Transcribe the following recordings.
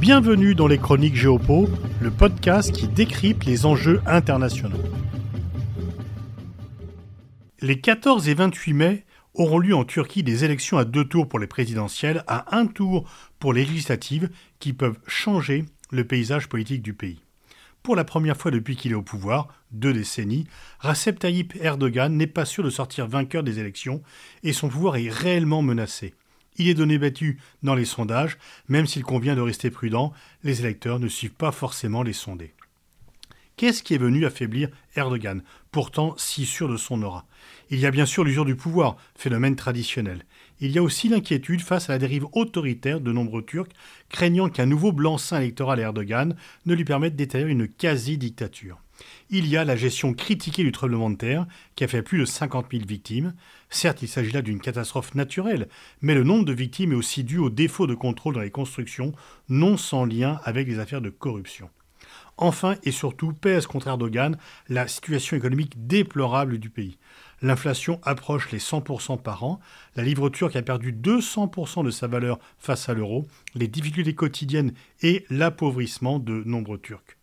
Bienvenue dans les Chroniques Géopo, le podcast qui décrypte les enjeux internationaux. Les 14 et 28 mai auront lieu en Turquie des élections à deux tours pour les présidentielles, à un tour pour les législatives, qui peuvent changer le paysage politique du pays. Pour la première fois depuis qu'il est au pouvoir, deux décennies, Recep Tayyip Erdogan n'est pas sûr de sortir vainqueur des élections et son pouvoir est réellement menacé. Il est donné battu dans les sondages, même s'il convient de rester prudent, les électeurs ne suivent pas forcément les sondés. Qu'est-ce qui est venu affaiblir Erdogan, pourtant si sûr de son aura? Il y a bien sûr l'usure du pouvoir, phénomène traditionnel. Il y a aussi l'inquiétude face à la dérive autoritaire de nombreux Turcs, craignant qu'un nouveau blanc-seing électoral à Erdogan ne lui permette d'établir une quasi-dictature. Il y a la gestion critiquée du tremblement de terre, qui a fait plus de 50 000 victimes. Certes, il s'agit là d'une catastrophe naturelle, mais le nombre de victimes est aussi dû au défaut de contrôle dans les constructions, non sans lien avec les affaires de corruption. Enfin et surtout pèse contre Erdogan la situation économique déplorable du pays. L'inflation approche les 100% par an, la livre turque a perdu 200% de sa valeur face à l'euro, les difficultés quotidiennes et l'appauvrissement de nombreux Turcs.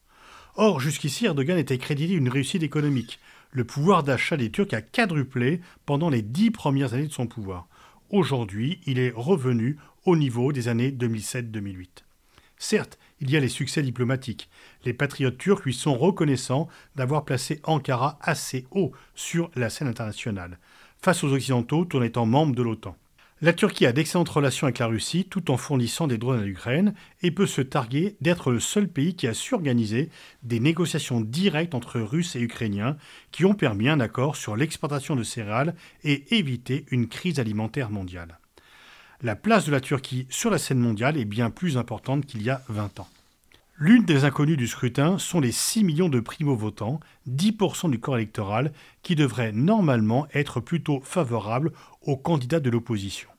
Or, jusqu'ici, Erdogan était crédité d'une réussite économique. Le pouvoir d'achat des Turcs a quadruplé pendant les dix premières années de son pouvoir. Aujourd'hui, il est revenu au niveau des années 2007-2008. Certes, il y a les succès diplomatiques. Les patriotes turcs lui sont reconnaissants d'avoir placé Ankara assez haut sur la scène internationale, face aux Occidentaux tout en étant membre de l'OTAN. La Turquie a d'excellentes relations avec la Russie tout en fournissant des drones à l'Ukraine et peut se targuer d'être le seul pays qui a su organiser des négociations directes entre Russes et Ukrainiens qui ont permis un accord sur l'exportation de céréales et éviter une crise alimentaire mondiale la place de la Turquie sur la scène mondiale est bien plus importante qu'il y a 20 ans. L'une des inconnues du scrutin sont les 6 millions de primo-votants, 10% du corps électoral, qui devraient normalement être plutôt favorables aux candidats de l'opposition.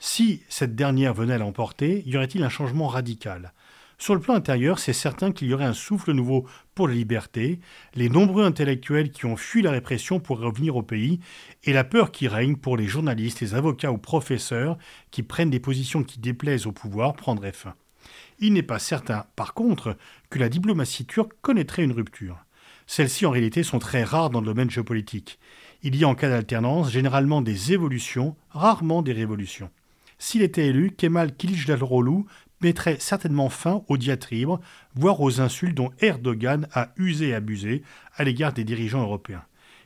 Si cette dernière venait à l'emporter, y aurait-il un changement radical? Sur le plan intérieur, c'est certain qu'il y aurait un souffle nouveau pour la liberté, les nombreux intellectuels qui ont fui la répression pourraient revenir au pays, et la peur qui règne pour les journalistes, les avocats ou professeurs qui prennent des positions qui déplaisent au pouvoir prendrait fin. Il n'est pas certain, par contre, que la diplomatie turque connaîtrait une rupture. Celles-ci, en réalité, sont très rares dans le domaine géopolitique. Il y a en cas d'alternance généralement des évolutions, rarement des révolutions. S'il était élu, Kemal Kılıçdaroğlu mettrait certainement fin aux diatribes, voire aux insultes dont Erdogan a usé et abusé à l'égard des dirigeants européens.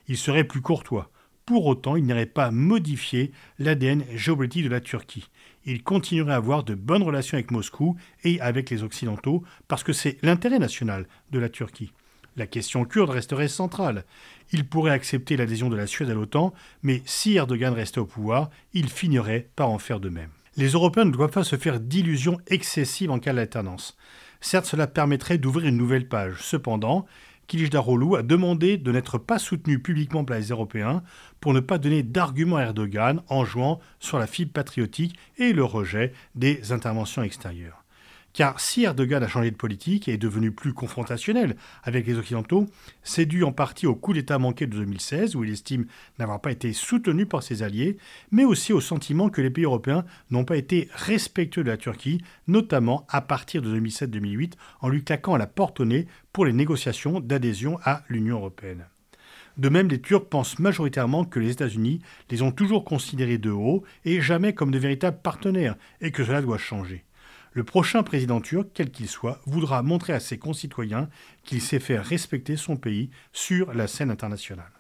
Il serait plus courtois. Pour autant, il n'irait pas modifier l'ADN géopolitique de la Turquie. Il continuerait à avoir de bonnes relations avec Moscou et avec les Occidentaux parce que c'est l'intérêt national de la Turquie. La question kurde resterait centrale. Il pourrait accepter l'adhésion de la Suède à l'OTAN, mais si Erdogan restait au pouvoir, il finirait par en faire de même. Les Européens ne doivent pas se faire d'illusions excessives en cas d'alternance. Certes, cela permettrait d'ouvrir une nouvelle page. Cependant, Kilicdaroglu a demandé de n'être pas soutenu publiquement par les Européens pour ne pas donner d'arguments à Erdogan en jouant sur la fibre patriotique et le rejet des interventions extérieures. Car si Erdogan a changé de politique et est devenu plus confrontationnel avec les Occidentaux, c'est dû en partie au coup d'État manqué de 2016, où il estime n'avoir pas été soutenu par ses alliés, mais aussi au sentiment que les pays européens n'ont pas été respectueux de la Turquie, notamment à partir de 2007-2008, en lui claquant à la porte au nez pour les négociations d'adhésion à l'Union européenne. De même, les Turcs pensent majoritairement que les États-Unis les ont toujours considérés de haut et jamais comme de véritables partenaires, et que cela doit changer. Le prochain président turc, quel qu'il soit, voudra montrer à ses concitoyens qu'il sait faire respecter son pays sur la scène internationale.